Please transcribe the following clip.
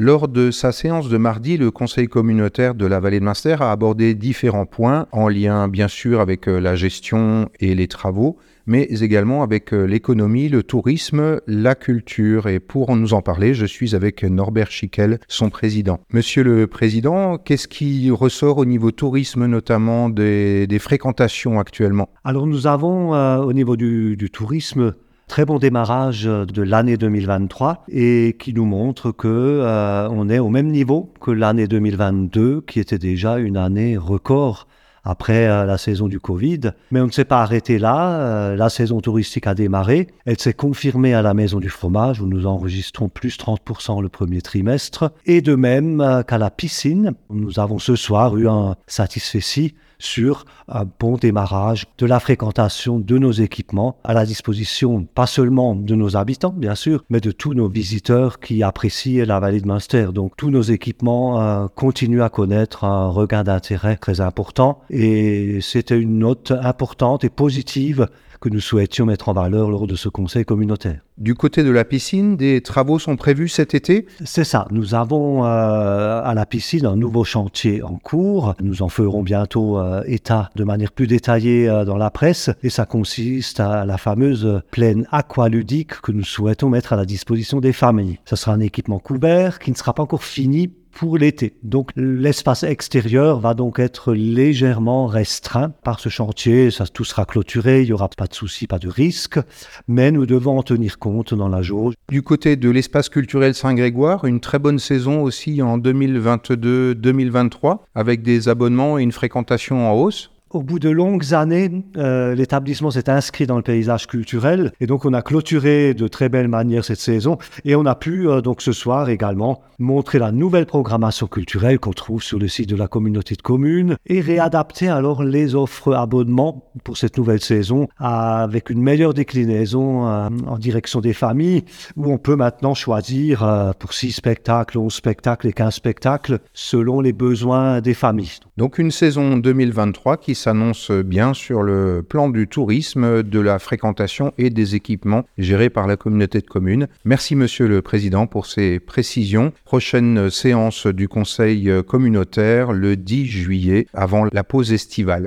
Lors de sa séance de mardi, le Conseil communautaire de la vallée de Munster a abordé différents points en lien bien sûr avec euh, la gestion et les travaux, mais également avec euh, l'économie, le tourisme, la culture. Et pour nous en parler, je suis avec Norbert Schickel, son président. Monsieur le président, qu'est-ce qui ressort au niveau tourisme, notamment des, fréquentations actuellement? Alors nous avons euh, au niveau du, du tourisme très bon démarrage de l'année 2023 et qui nous montre que euh, on est au même niveau que l'année 2022 qui était déjà une année record après euh, la saison du Covid. Mais on ne s'est pas arrêté là. Euh, la saison touristique a démarré. Elle s'est confirmée à la Maison du Fromage où nous enregistrons plus 30% le premier trimestre. Et de même qu'à la piscine, nous avons ce soir eu un satisfait sur un bon démarrage de la fréquentation de nos équipements à la disposition pas seulement de nos habitants, bien sûr, mais de tous nos visiteurs qui apprécient la vallée de Munster. Donc tous nos équipements euh, continuent à connaître un regain d'intérêt très important et c'était une note importante et positive que nous souhaitions mettre en valeur lors de ce conseil communautaire. Du côté de la piscine, des travaux sont prévus cet été? C'est ça. Nous avons euh, à la piscine un nouveau chantier en cours. Nous en ferons bientôt euh, état de manière plus détaillée euh, dans la presse. Et ça consiste à la fameuse plaine aqualudique que nous souhaitons mettre à la disposition des familles. Ce sera un équipement couvert qui ne sera pas encore fini pour l'été. Donc l'espace extérieur va donc être légèrement restreint par ce chantier. Ça, tout sera clôturé, il n'y aura pas de souci, pas de risque, mais nous devons en tenir compte dans la jauge. Du côté de l'espace culturel Saint-Grégoire, une très bonne saison aussi en 2022-2023 avec des abonnements et une fréquentation en hausse. Au bout de longues années, euh, l'établissement s'est inscrit dans le paysage culturel et donc on a clôturé de très belle manière cette saison et on a pu euh, donc ce soir également montrer la nouvelle programmation culturelle qu'on trouve sur le site de la communauté de communes et réadapter alors les offres abonnements pour cette nouvelle saison avec une meilleure déclinaison euh, en direction des familles où on peut maintenant choisir pour 6 spectacles, 11 spectacles et 15 spectacles selon les besoins des familles. Donc une saison 2023 qui s'annonce bien sur le plan du tourisme, de la fréquentation et des équipements gérés par la communauté de communes. Merci Monsieur le Président pour ces précisions. Prochaine séance du Conseil communautaire le 10 juillet avant la pause estivale.